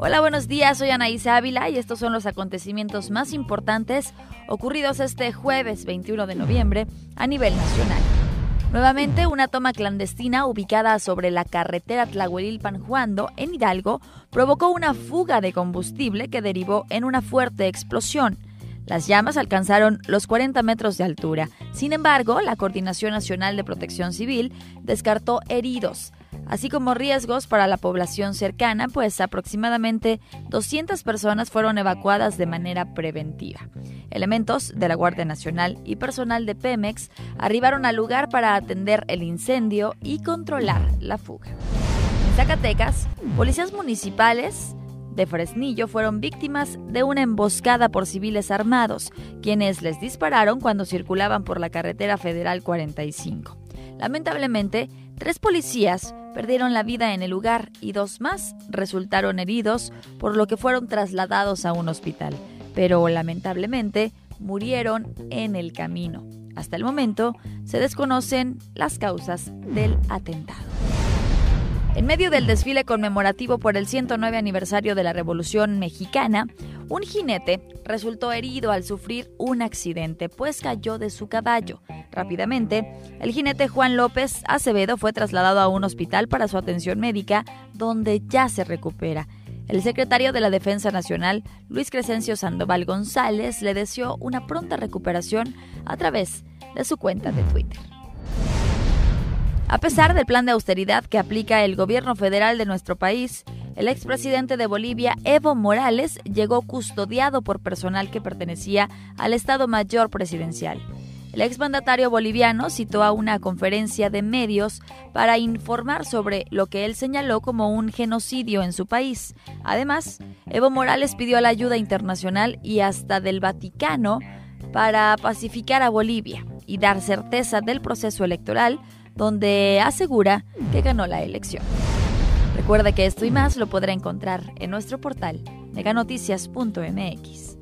Hola, buenos días, soy Anaísa Ávila y estos son los acontecimientos más importantes ocurridos este jueves 21 de noviembre a nivel nacional. Nuevamente, una toma clandestina ubicada sobre la carretera Tlahuelilpan-Juando, en Hidalgo, provocó una fuga de combustible que derivó en una fuerte explosión. Las llamas alcanzaron los 40 metros de altura. Sin embargo, la Coordinación Nacional de Protección Civil descartó heridos así como riesgos para la población cercana, pues aproximadamente 200 personas fueron evacuadas de manera preventiva. Elementos de la Guardia Nacional y personal de Pemex arribaron al lugar para atender el incendio y controlar la fuga. En Zacatecas, policías municipales de Fresnillo fueron víctimas de una emboscada por civiles armados, quienes les dispararon cuando circulaban por la carretera federal 45. Lamentablemente, tres policías perdieron la vida en el lugar y dos más resultaron heridos, por lo que fueron trasladados a un hospital, pero lamentablemente murieron en el camino. Hasta el momento se desconocen las causas del atentado. En medio del desfile conmemorativo por el 109 aniversario de la Revolución Mexicana, un jinete resultó herido al sufrir un accidente, pues cayó de su caballo. Rápidamente, el jinete Juan López Acevedo fue trasladado a un hospital para su atención médica, donde ya se recupera. El secretario de la Defensa Nacional, Luis Crescencio Sandoval González, le deseó una pronta recuperación a través de su cuenta de Twitter. A pesar del plan de austeridad que aplica el gobierno federal de nuestro país, el expresidente de Bolivia, Evo Morales, llegó custodiado por personal que pertenecía al Estado Mayor Presidencial. El exmandatario boliviano citó a una conferencia de medios para informar sobre lo que él señaló como un genocidio en su país. Además, Evo Morales pidió la ayuda internacional y hasta del Vaticano para pacificar a Bolivia y dar certeza del proceso electoral, donde asegura que ganó la elección. Recuerde que esto y más lo podrá encontrar en nuestro portal meganoticias.mx.